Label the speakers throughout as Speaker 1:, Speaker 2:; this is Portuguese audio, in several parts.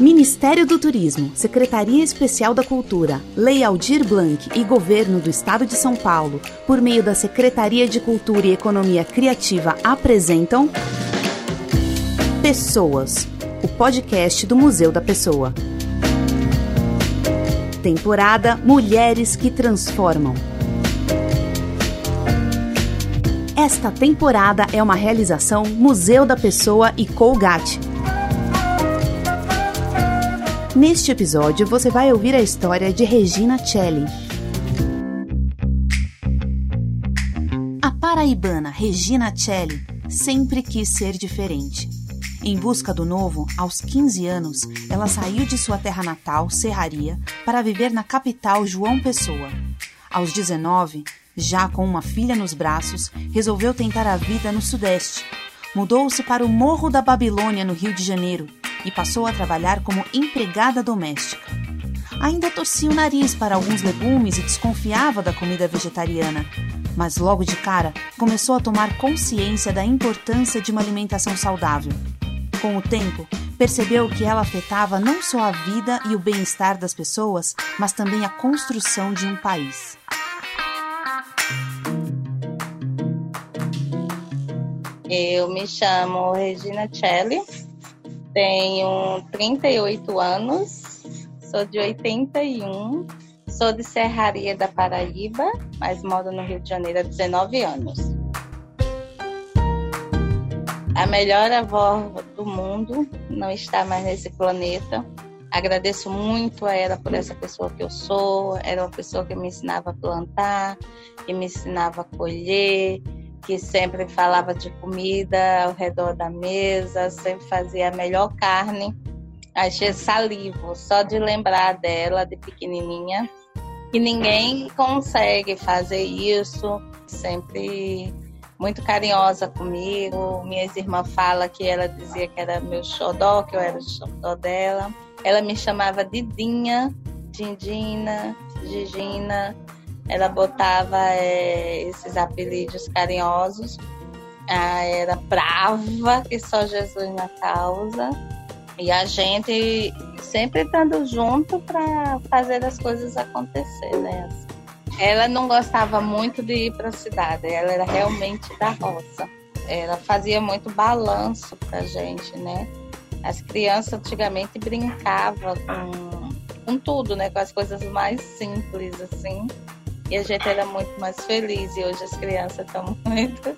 Speaker 1: Ministério do Turismo, Secretaria Especial da Cultura, Lei Aldir Blanc e Governo do Estado de São Paulo, por meio da Secretaria de Cultura e Economia Criativa, apresentam Pessoas, o podcast do Museu da Pessoa. Temporada Mulheres que Transformam. Esta temporada é uma realização Museu da Pessoa e Colgate. Neste episódio, você vai ouvir a história de Regina Celli. A paraibana Regina Celli sempre quis ser diferente. Em busca do novo, aos 15 anos, ela saiu de sua terra natal, Serraria, para viver na capital João Pessoa. Aos 19, já com uma filha nos braços, resolveu tentar a vida no Sudeste. Mudou-se para o Morro da Babilônia, no Rio de Janeiro, e passou a trabalhar como empregada doméstica. Ainda torcia o nariz para alguns legumes e desconfiava da comida vegetariana, mas logo de cara começou a tomar consciência da importância de uma alimentação saudável. Com o tempo, percebeu que ela afetava não só a vida e o bem-estar das pessoas, mas também a construção de um país.
Speaker 2: Eu me chamo Regina Celli, tenho 38 anos, sou de 81, sou de Serraria da Paraíba, mas moro no Rio de Janeiro há 19 anos. A melhor avó do mundo não está mais nesse planeta. Agradeço muito a ela por essa pessoa que eu sou. Era uma pessoa que me ensinava a plantar, que me ensinava a colher, que sempre falava de comida ao redor da mesa, sempre fazia a melhor carne. Achei salivo só de lembrar dela de pequenininha. E ninguém consegue fazer isso. Sempre muito carinhosa comigo. Minhas irmãs falam que ela dizia que era meu xodó, que eu era o xodó dela. Ela me chamava Didinha, Dindina, Gigina ela botava é, esses apelidos carinhosos. Ah, era brava, que só Jesus na causa. E a gente sempre estando junto para fazer as coisas acontecer, né? Ela não gostava muito de ir para a cidade, ela era realmente da roça. Ela fazia muito balanço para gente, né? As crianças antigamente brincavam com, com tudo, né? Com as coisas mais simples, assim e a gente era muito mais feliz e hoje as crianças estão muito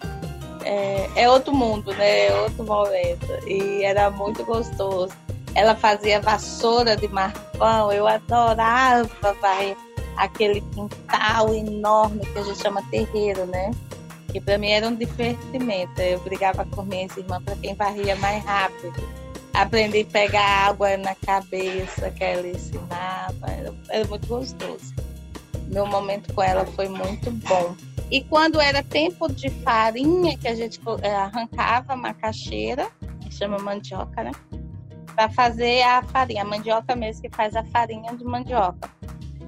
Speaker 2: é, é, outro mundo, né? É outro momento e era muito gostoso. Ela fazia vassoura de marfão, eu adorava varrer aquele quintal enorme que a gente chama terreiro, né? Que para mim era um divertimento. Eu brigava com minhas irmãs para quem varria mais rápido. Aprendi a pegar água na cabeça que ela ensinava, era, era muito gostoso meu momento com ela foi muito bom. E quando era tempo de farinha, que a gente eh, arrancava macaxeira, que chama mandioca, né? Para fazer a farinha, a mandioca mesmo que faz a farinha de mandioca.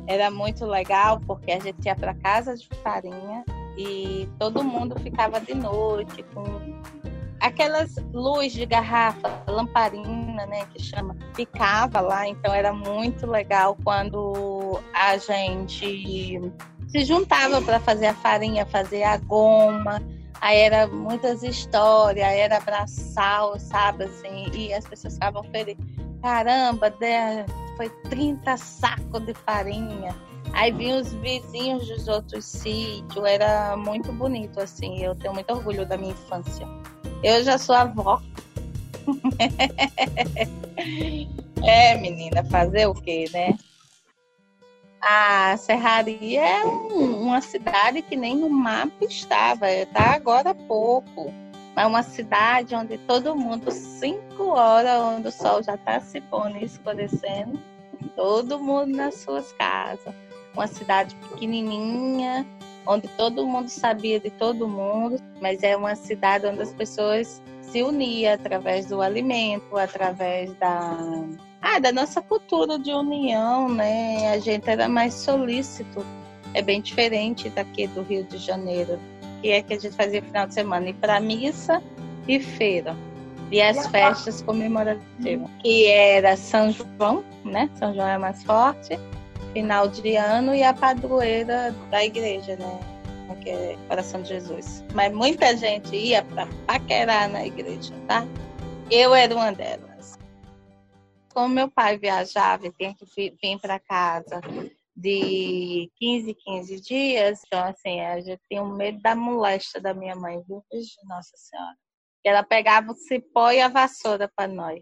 Speaker 2: Era muito legal porque a gente ia para casa de farinha e todo mundo ficava de noite com aquelas luz de garrafa, lamparina, né, que chama, ficava lá, então era muito legal quando a gente se juntava para fazer a farinha, fazer a goma, aí era muitas histórias, era abraçar, sabe, assim, e as pessoas ficavam felizes. Caramba, foi 30 sacos de farinha. Aí vinham os vizinhos dos outros sítios, era muito bonito, assim, eu tenho muito orgulho da minha infância. Eu já sou avó. é, menina, fazer o quê, né? A Serraria é um, uma cidade que nem no mapa estava, está agora há pouco. É uma cidade onde todo mundo, cinco horas, onde o sol já está se pondo e escurecendo, todo mundo nas suas casas. Uma cidade pequenininha, onde todo mundo sabia de todo mundo, mas é uma cidade onde as pessoas se uniam através do alimento, através da ah, da nossa cultura de união, né? A gente era mais solícito. É bem diferente daqui do Rio de Janeiro, que é que a gente fazia final de semana ir para missa e feira. e as festas comemorativas, que era São João, né? São João é mais forte, final de ano e a padroeira da igreja, né? Que é Coração de Jesus. Mas muita gente ia para paquerar na igreja, tá? Eu era uma delas. Como meu pai viajava e tinha que vir para casa de 15, 15 dias, então assim, a gente tinha um medo da molesta da minha mãe, viu? Nossa Senhora. Ela pegava o cipó e a vassoura para nós.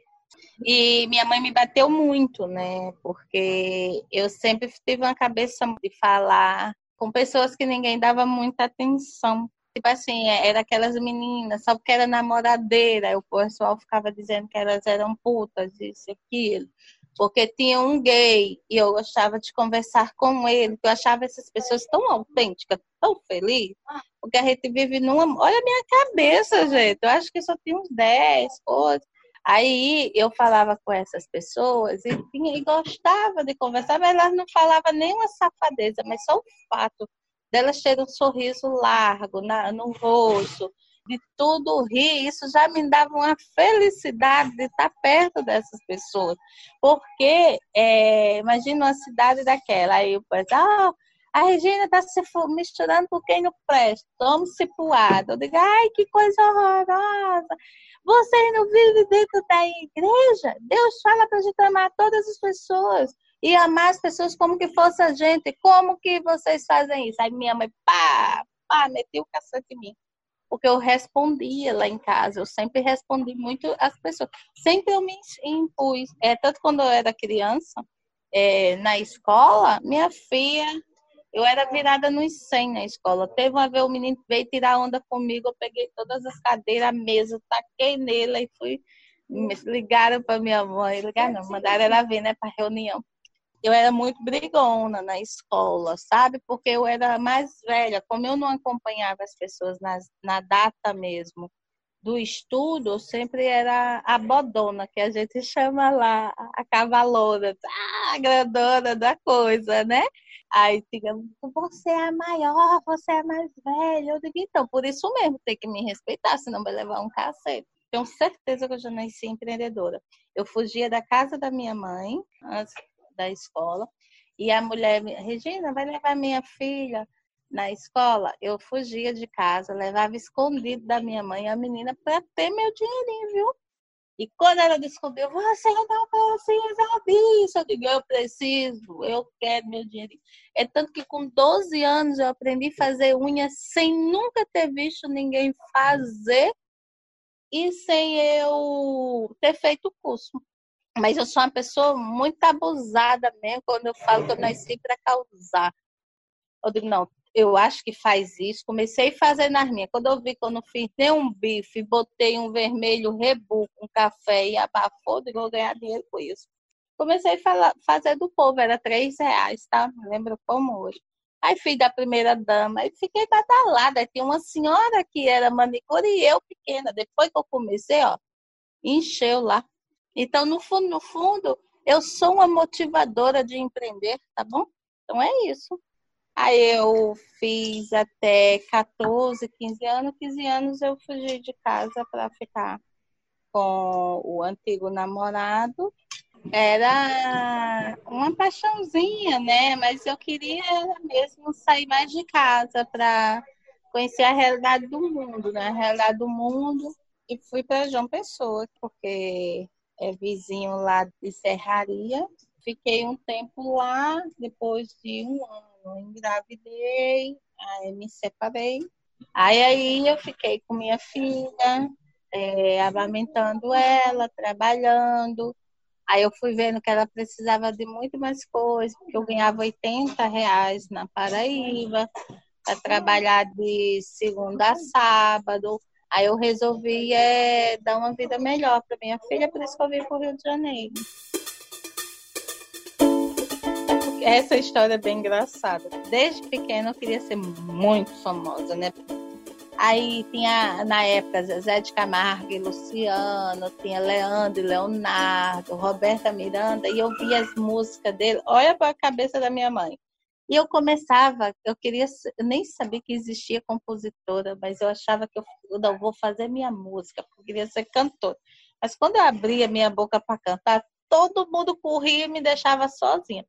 Speaker 2: E minha mãe me bateu muito, né? Porque eu sempre tive uma cabeça de falar com pessoas que ninguém dava muita atenção. Tipo assim, era aquelas meninas, só porque era namoradeira, o pessoal ficava dizendo que elas eram putas, isso e aquilo. Porque tinha um gay e eu gostava de conversar com ele, eu achava essas pessoas tão autênticas, tão felizes, porque a gente vive numa. Olha a minha cabeça, gente, eu acho que só tinha uns 10 coisas. Aí eu falava com essas pessoas e, tinha, e gostava de conversar, mas elas não falavam nenhuma safadeza, mas só o fato delas terem um sorriso largo na, no rosto, de tudo rir, isso já me dava uma felicidade de estar perto dessas pessoas. Porque, é, imagina uma cidade daquela, aí o pessoal, ah, a Regina está se misturando com quem não presta, tome-se cipuada. Eu digo, ai, que coisa horrorosa. Vocês não vivem dentro da igreja? Deus fala para a gente amar todas as pessoas e amar as pessoas como que fosse a gente. Como que vocês fazem isso? Aí minha mãe, pá, pá, meteu o cacete em mim. Porque eu respondia lá em casa, eu sempre respondi muito às pessoas. Sempre eu me impus. É, tanto quando eu era criança, é, na escola, minha filha eu era virada nos 100 na escola. Teve uma vez o menino veio tirar onda comigo, eu peguei todas as cadeiras, a mesa, taquei nela e fui. Ligaram para minha mãe, ligaram não, mandaram ela vir, né, para reunião. Eu era muito brigona na escola, sabe? Porque eu era mais velha, como eu não acompanhava as pessoas nas, na data mesmo do estudo, eu sempre era a bodona, que a gente chama lá, a cavalona, a grandona da coisa, né? Aí fica, você é a maior, você é mais velha. Eu digo, então, por isso mesmo, tem que me respeitar, senão vai levar um cacete. Tenho certeza que eu já nasci empreendedora. Eu fugia da casa da minha mãe, da escola, e a mulher, Regina, vai levar minha filha na escola. Eu fugia de casa, levava escondido da minha mãe a menina para ter meu dinheirinho, viu? E quando ela descobriu, você não precisa disso. Eu digo, eu preciso, eu quero meu dinheiro. É tanto que com 12 anos eu aprendi a fazer unha sem nunca ter visto ninguém fazer e sem eu ter feito o curso. Mas eu sou uma pessoa muito abusada mesmo quando eu falo que eu nasci para causar. Eu digo, não, eu acho que faz isso. Comecei a fazer nas minhas. Quando eu vi, quando fiz nem um bife, botei um vermelho rebu com café e abafou, digo, vou ganhar dinheiro com isso. Comecei a falar, fazer do povo, era três reais, tá? Me lembro como hoje. Aí fiz da primeira dama e fiquei badalada. Tinha uma senhora que era manicure e eu pequena. Depois que eu comecei, ó, encheu lá. Então, no fundo, no fundo, eu sou uma motivadora de empreender, tá bom? Então é isso. Aí eu fiz até 14, 15 anos. 15 anos eu fugi de casa para ficar com o antigo namorado. Era uma paixãozinha, né? Mas eu queria mesmo sair mais de casa para conhecer a realidade do mundo, né? A realidade do mundo. E fui para João Pessoa, porque é vizinho lá de Serraria. Fiquei um tempo lá, depois de um ano engravidei, aí me separei. Aí, aí eu fiquei com minha filha, é, amamentando ela, trabalhando. Aí eu fui vendo que ela precisava de muito mais coisas, porque eu ganhava 80 reais na Paraíba para trabalhar de segunda a sábado. Aí eu resolvi é, dar uma vida melhor para minha filha, por isso que eu vim para o Rio de Janeiro essa história é bem engraçada. Desde pequena eu queria ser muito famosa, né? Aí tinha, na época, Zezé de Camargo e Luciano, tinha Leandro e Leonardo, Roberta Miranda, e eu via as músicas dele. Olha para a cabeça da minha mãe. E eu começava, eu queria, eu nem sabia que existia compositora, mas eu achava que eu não vou fazer minha música, porque eu queria ser cantora. Mas quando eu abria minha boca para cantar, todo mundo corria e me deixava sozinha.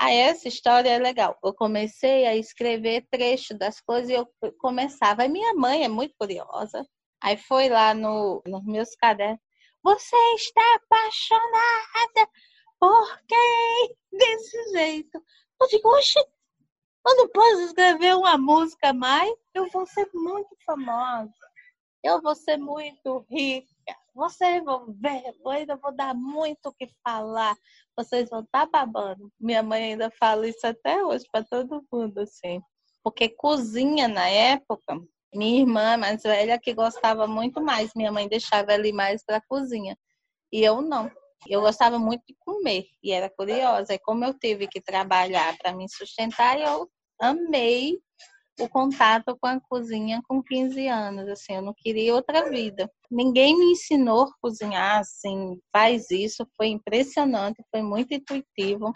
Speaker 2: Aí essa história é legal. Eu comecei a escrever trecho das coisas e eu começava. Aí minha mãe é muito curiosa. Aí foi lá no, nos meus cadernos. Você está apaixonada por quem? Desse jeito. Eu digo, oxe, eu não posso escrever uma música mais. Eu vou ser muito famosa. Eu vou ser muito rica. Vocês vão ver, eu ainda vou dar muito o que falar. Vocês vão estar tá babando. Minha mãe ainda fala isso até hoje para todo mundo, assim. Porque cozinha na época, minha irmã mais velha que gostava muito mais. Minha mãe deixava ir mais para cozinha. E eu não. Eu gostava muito de comer e era curiosa. E como eu tive que trabalhar para me sustentar, eu amei o contato com a cozinha com 15 anos, assim, eu não queria outra vida. Ninguém me ensinou a cozinhar, assim, faz isso, foi impressionante, foi muito intuitivo.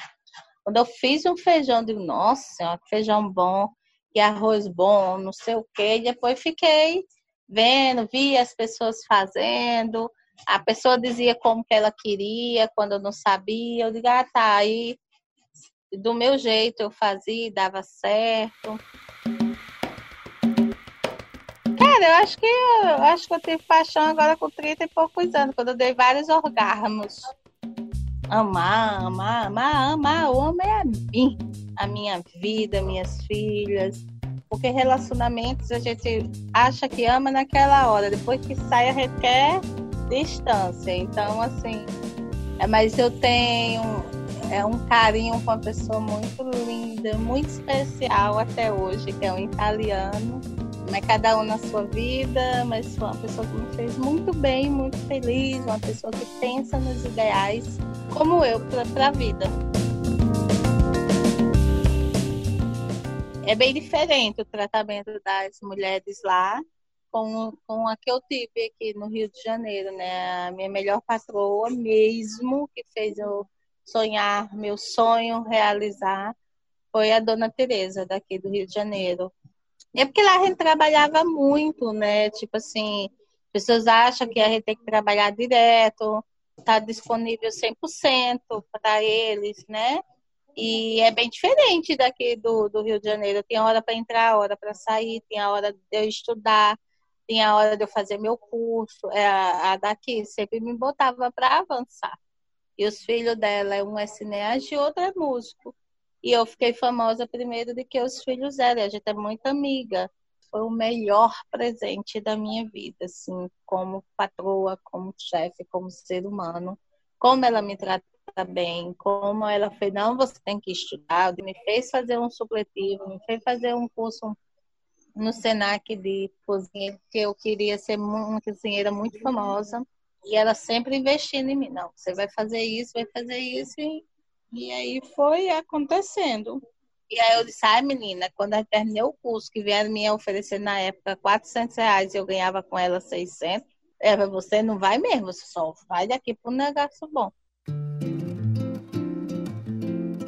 Speaker 2: Quando eu fiz um feijão, digo, nossa, feijão bom, que arroz bom, não sei o quê, e depois fiquei vendo, via as pessoas fazendo, a pessoa dizia como que ela queria, quando eu não sabia, eu digo, ah, tá, aí do meu jeito eu fazia, dava certo. Cara, eu acho que eu acho que eu tive paixão agora com 30 e poucos anos, quando eu dei vários orgasmos. Amar, amar, amar, amar. O homem é a mim, a minha vida, minhas filhas. Porque relacionamentos a gente acha que ama naquela hora, depois que sai requer distância. Então, assim, é, mas eu tenho é um carinho com uma pessoa muito linda, muito especial até hoje, que é um italiano é cada um na sua vida, mas foi uma pessoa que me fez muito bem, muito feliz, uma pessoa que pensa nos ideais, como eu, para a vida. É bem diferente o tratamento das mulheres lá com, com a que eu tive aqui no Rio de Janeiro, né? A minha melhor patroa mesmo, que fez eu sonhar, meu sonho realizar, foi a dona Tereza, daqui do Rio de Janeiro. É porque lá a gente trabalhava muito, né? Tipo assim, pessoas acham que a gente tem que trabalhar direto, tá disponível 100% para eles, né? E é bem diferente daqui do, do Rio de Janeiro. Tem hora para entrar, hora para sair, tem a hora de eu estudar, tem a hora de eu fazer meu curso. É, a daqui sempre me botava para avançar. E os filhos dela, um é cineasta e outro é músico. E eu fiquei famosa primeiro de que os filhos eram. A gente é muito amiga. Foi o melhor presente da minha vida, assim, como patroa, como chefe, como ser humano. Como ela me trata bem, como ela fez, não, você tem que estudar, me fez fazer um supletivo, me fez fazer um curso no Senac de cozinha, que eu queria ser uma cozinheira muito famosa. E ela sempre investindo em mim. Não, você vai fazer isso, vai fazer isso. E e aí foi acontecendo. E aí eu disse, ai menina, quando eu terminei o curso, que vieram me oferecer na época 400 reais e eu ganhava com ela 600, é, você não vai mesmo, você só vai daqui para um negócio bom.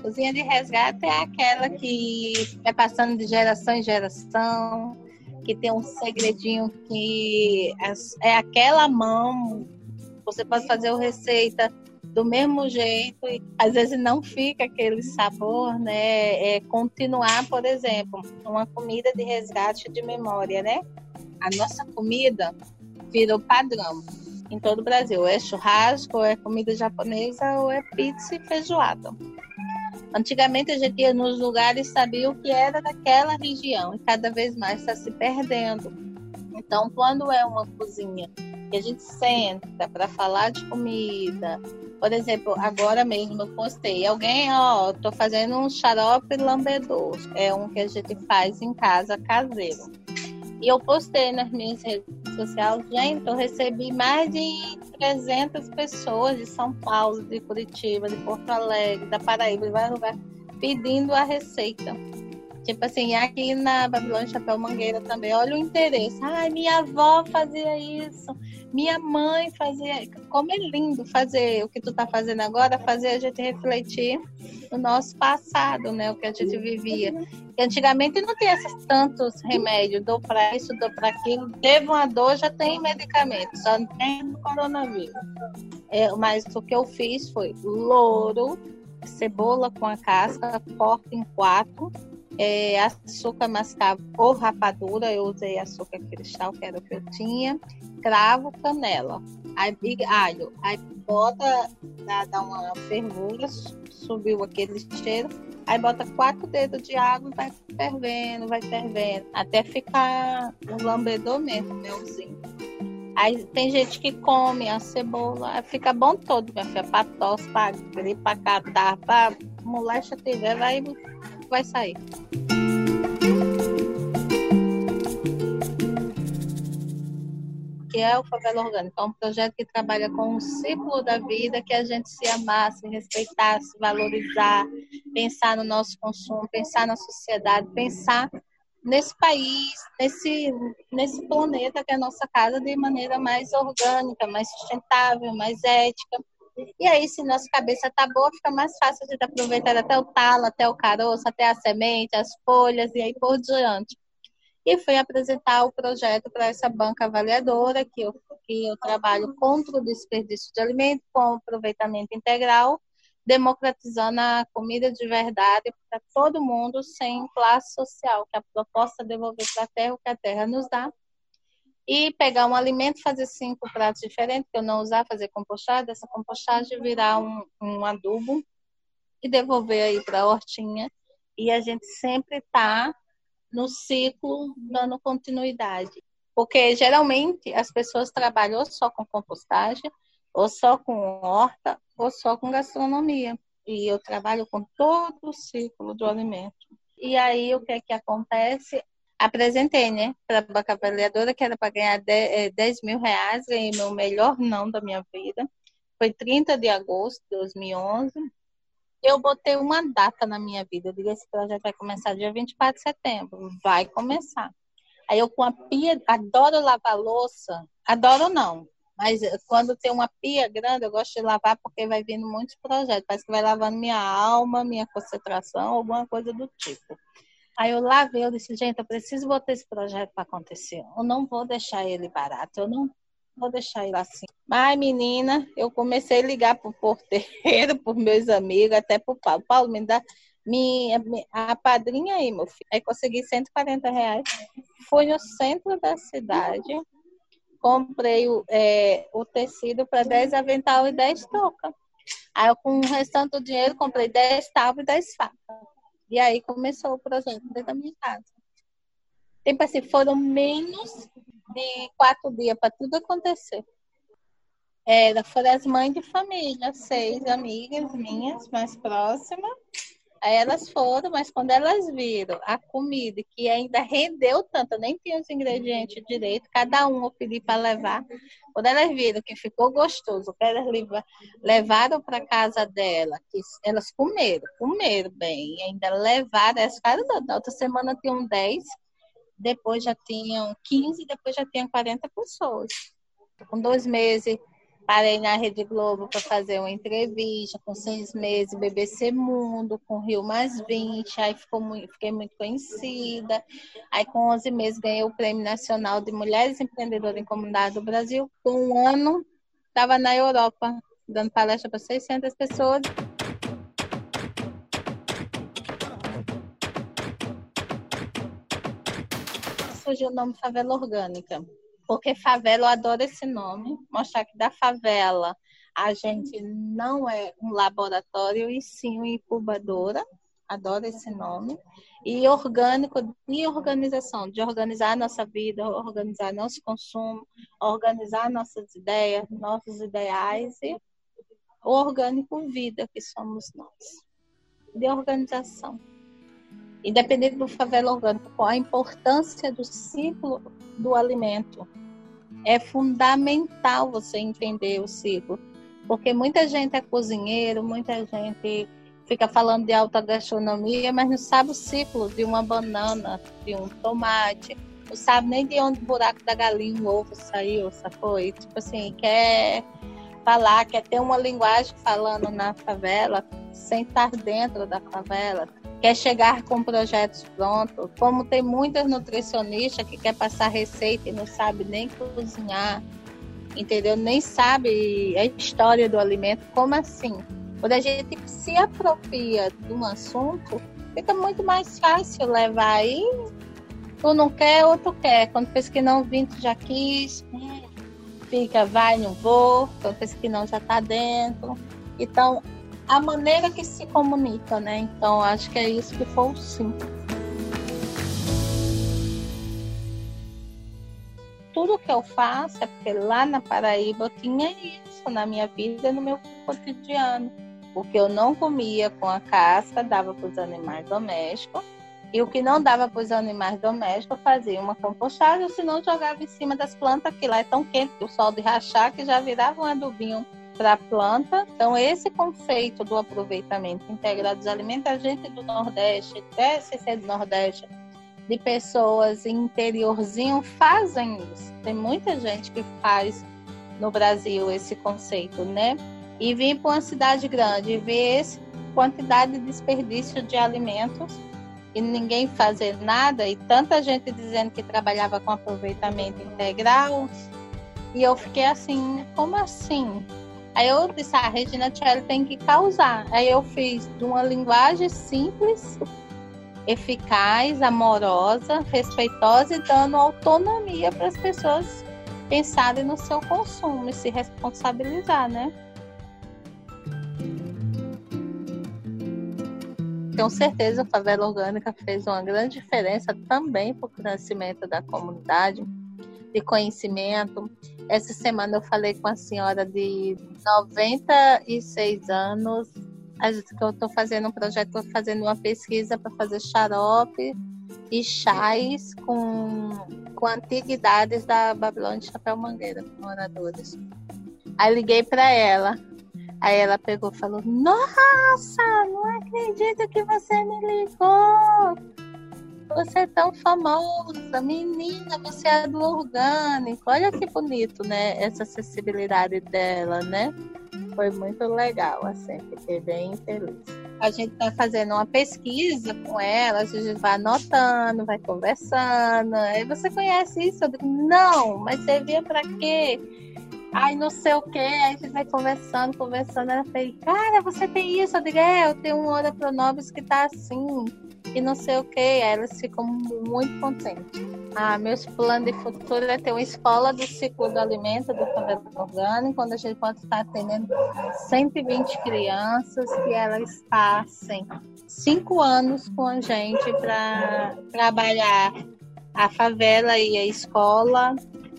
Speaker 2: Cozinha de resgate é aquela que é passando de geração em geração, que tem um segredinho que é, aquela mão. Você pode fazer uma receita do mesmo jeito e às vezes não fica aquele sabor, né? É continuar, por exemplo, uma comida de resgate de memória, né? A nossa comida virou padrão em todo o Brasil. É churrasco, é comida japonesa ou é pizza e feijoada. Antigamente a gente ia nos lugares e sabia o que era daquela região e cada vez mais está se perdendo. Então, quando é uma cozinha que a gente senta para falar de comida, por exemplo, agora mesmo eu postei. Alguém, ó, tô fazendo um xarope lambedor. É um que a gente faz em casa caseiro. E eu postei nas minhas redes sociais, gente, eu recebi mais de 300 pessoas de São Paulo, de Curitiba, de Porto Alegre, da Paraíba, de vários lugares, pedindo a receita. Tipo assim, aqui na Babilônia Chapéu Mangueira também, olha o interesse. Ai, minha avó fazia isso, minha mãe fazia. Como é lindo fazer o que tu tá fazendo agora, fazer a gente refletir no nosso passado, né? O que a gente vivia. E antigamente não tinha esses tantos remédios, dou para isso, dou para aquilo. Teve uma dor, já tem medicamento, só não tem coronavírus. É, mas o que eu fiz foi louro, cebola com a casca, corta em quatro é, açúcar mascavo ou rapadura, eu usei açúcar cristal, que era o que eu tinha, cravo, canela, aí alho, aí bota, dá, dá uma fervura, subiu aquele cheiro, aí bota quatro dedos de água e vai fervendo, vai fervendo, até ficar um lambedor mesmo, melzinho. Aí tem gente que come a cebola, fica bom todo, minha filha, pra tosse, pra gripe, pra catar, pra moléstia tiver, vai vai sair. que é o Favela Orgânica. É um projeto que trabalha com o ciclo da vida, que a gente se amasse, respeitasse, valorizar, pensar no nosso consumo, pensar na sociedade, pensar nesse país, nesse, nesse planeta que é a nossa casa, de maneira mais orgânica, mais sustentável, mais ética. E aí, se nossa cabeça tá boa, fica mais fácil de aproveitar até o talo, até o caroço, até a semente, as folhas e aí por diante. E fui apresentar o projeto para essa banca avaliadora, que eu, que eu trabalho contra o desperdício de alimento, com aproveitamento integral, democratizando a comida de verdade para todo mundo, sem classe social, que a proposta é devolver para a terra o que a terra nos dá e pegar um alimento, fazer cinco pratos diferentes, que eu não usar, fazer compostagem, essa compostagem virar um, um adubo e devolver aí para a hortinha. E a gente sempre está no ciclo dando continuidade. Porque geralmente as pessoas trabalham ou só com compostagem, ou só com horta, ou só com gastronomia. E eu trabalho com todo o ciclo do alimento. E aí o que é que acontece? Apresentei, né, para a banca avaliadora, que era para ganhar 10, 10 é, mil reais, ganhei meu melhor não da minha vida. Foi 30 de agosto de 2011. Eu botei uma data na minha vida. Eu digo, esse projeto vai começar dia 24 de setembro. Vai começar. Aí eu com a pia, adoro lavar louça. Adoro não. Mas quando tem uma pia grande, eu gosto de lavar porque vai vindo muitos projetos. Parece que vai lavando minha alma, minha concentração, alguma coisa do tipo. Aí eu lavei, eu disse, gente, eu preciso botar esse projeto para acontecer. Eu não vou deixar ele barato, eu não vou deixar ele assim. Mas, menina, eu comecei a ligar pro porteiro, por meus amigos, até pro Paulo. Paulo, me dá minha, a padrinha aí, meu filho. Aí consegui 140 reais. Fui no centro da cidade, comprei o, é, o tecido para 10 avental e 10 toucas. Aí, eu, com o restante do dinheiro, comprei 10 tábuas e 10 facas. E aí começou o projeto dentro da minha casa. Tipo assim, foram menos de quatro dias para tudo acontecer. Era, foram as mães de família, seis amigas minhas mais próximas. Aí elas foram, mas quando elas viram a comida, que ainda rendeu tanto, nem tinha os ingredientes direito, cada um eu pedi para levar. Quando elas viram que ficou gostoso, que elas levaram para casa dela, que elas comeram, comeram bem, e ainda levaram, elas ficaram, na outra semana tinham 10, depois já tinham 15, depois já tinham 40 pessoas. Com dois meses, Parei na Rede Globo para fazer uma entrevista com seis meses, BBC Mundo, com Rio Mais 20, aí ficou muito, fiquei muito conhecida. Aí com 11 meses ganhei o Prêmio Nacional de Mulheres Empreendedoras em Comunidade do Brasil. Com um ano, estava na Europa, dando palestra para 600 pessoas. Surgiu o nome Favela Orgânica porque favela, eu adoro esse nome, mostrar que da favela a gente não é um laboratório e sim uma incubadora, adoro esse nome, e orgânico de organização, de organizar a nossa vida, organizar nosso consumo, organizar nossas ideias, nossos ideais e o orgânico vida que somos nós, de organização. Independente do favela orgânico, a importância do ciclo do alimento. É fundamental você entender o ciclo, porque muita gente é cozinheiro, muita gente fica falando de alta gastronomia, mas não sabe o ciclo de uma banana, de um tomate, não sabe nem de onde o buraco da galinha, o ovo saiu, sacou? E, tipo assim, quer falar, quer ter uma linguagem falando na favela, sem estar dentro da favela, quer chegar com projetos prontos. Como tem muitas nutricionistas que quer passar receita e não sabe nem cozinhar, entendeu? Nem sabe a história do alimento. Como assim? Quando a gente se apropria de um assunto, fica muito mais fácil levar aí. Tu não quer, outro quer. Quando pensa que não, vim, tu já quis. Fica, vai, não vou. Quando pensa que não, já tá dentro. Então, a maneira que se comunica, né? Então, acho que é isso que foi o sim. Tudo que eu faço é porque lá na Paraíba eu tinha isso na minha vida, no meu cotidiano o que eu não comia com a casca dava para os animais domésticos. E o que não dava para os animais domésticos, fazia uma compostagem, ou senão jogava em cima das plantas, que lá é tão quente o sol de rachar que já virava um adubinho para a planta. Então, esse conceito do aproveitamento integrado dos alimentos, a gente do Nordeste, até ser do Nordeste, de pessoas interiorzinho, fazem isso. Tem muita gente que faz no Brasil esse conceito, né? e vir para uma cidade grande e ver essa quantidade de desperdício de alimentos e ninguém fazer nada e tanta gente dizendo que trabalhava com aproveitamento integral e eu fiquei assim, como assim? Aí eu disse, ah, a Regina Tchelle tem que causar. Aí eu fiz de uma linguagem simples, eficaz, amorosa, respeitosa e dando autonomia para as pessoas pensarem no seu consumo e se responsabilizar, né? tenho certeza que a Favela Orgânica fez uma grande diferença também para o crescimento da comunidade, de conhecimento. Essa semana eu falei com a senhora de 96 anos, que eu estou fazendo um projeto, estou fazendo uma pesquisa para fazer xarope e chás com, com antiguidades da Babilônia de Chapéu Mangueira, moradores. Aí liguei para ela. Aí ela pegou e falou: Nossa, não acredito que você me ligou. Você é tão famosa, menina, você é do orgânico. Olha que bonito, né? Essa acessibilidade dela, né? Foi muito legal, assim, fiquei bem feliz. A gente tá fazendo uma pesquisa com ela, a gente vai anotando, vai conversando. Aí você conhece isso? Digo, não, mas servia para quê? Ai, não sei o que, aí a gente vai conversando, conversando. Ela fala, cara, você tem isso? Eu digo, é, eu tenho um Ora Pronobis que tá assim, e não sei o que. Elas ficam muito contentes. Ah, meus planos de futuro é ter uma escola do ciclo do alimento, do cabelo orgânico, onde a gente pode estar atendendo 120 crianças, que elas passem cinco anos com a gente para trabalhar a favela e a escola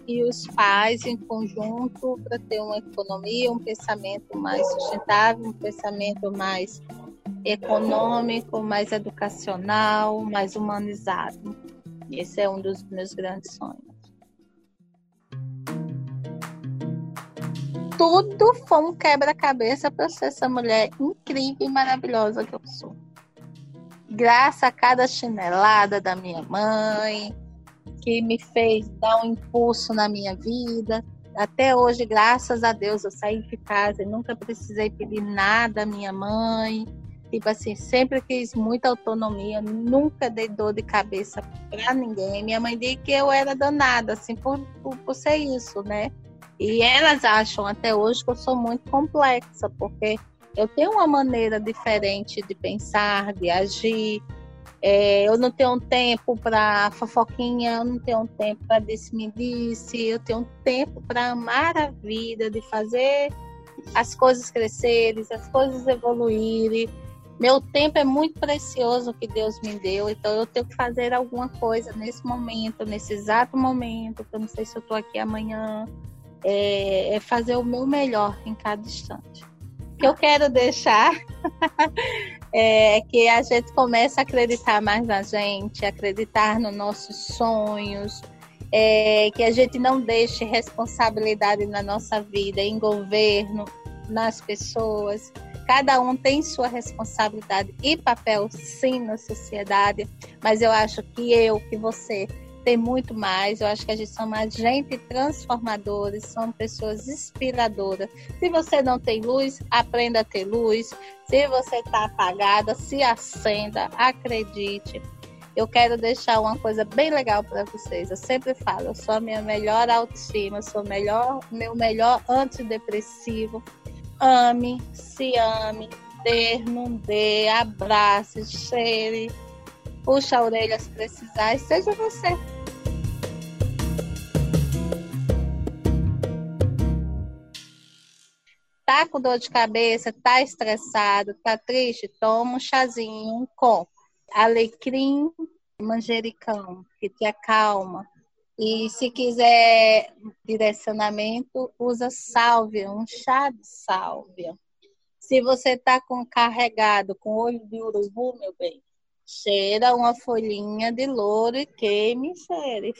Speaker 2: e os pais em conjunto para ter uma economia, um pensamento mais sustentável, um pensamento mais econômico, mais educacional, mais humanizado. Esse é um dos meus grandes sonhos. Tudo foi um quebra-cabeça para ser essa mulher incrível e maravilhosa que eu sou. Graças a cada chinelada da minha mãe, que me fez dar um impulso na minha vida. Até hoje, graças a Deus, eu saí de casa e nunca precisei pedir nada à minha mãe. Tipo assim, sempre quis muita autonomia, nunca dei dor de cabeça para ninguém. Minha mãe disse que eu era danada, assim, por, por, por ser isso, né? E elas acham até hoje que eu sou muito complexa, porque eu tenho uma maneira diferente de pensar, de agir, é, eu não tenho tempo para fofoquinha, eu não tenho tempo para disse-me-disse, eu tenho tempo para amar a vida, de fazer as coisas crescerem, as coisas evoluírem. Meu tempo é muito precioso que Deus me deu, então eu tenho que fazer alguma coisa nesse momento, nesse exato momento, que eu não sei se eu estou aqui amanhã, é, é fazer o meu melhor em cada instante. O que eu quero deixar é que a gente comece a acreditar mais na gente, acreditar nos nossos sonhos, é, que a gente não deixe responsabilidade na nossa vida, em governo, nas pessoas, Cada um tem sua responsabilidade e papel, sim, na sociedade, mas eu acho que eu, que você, tem muito mais. Eu acho que a gente somos gente transformadores, somos pessoas inspiradoras. Se você não tem luz, aprenda a ter luz. Se você está apagada, se acenda, acredite. Eu quero deixar uma coisa bem legal para vocês. Eu sempre falo, eu sou a minha melhor autoestima, sou melhor, meu melhor antidepressivo. Ame, se ame, dê, não dê, abrace, cheire, puxa a orelha se precisar e seja você. Tá com dor de cabeça, tá estressado, tá triste, toma um chazinho com alecrim, manjericão, que te acalma. E se quiser direcionamento, usa sálvia, um chá de sálvia. Se você está com carregado com olho de urubu, meu bem, cheira uma folhinha de louro e queime, cheire.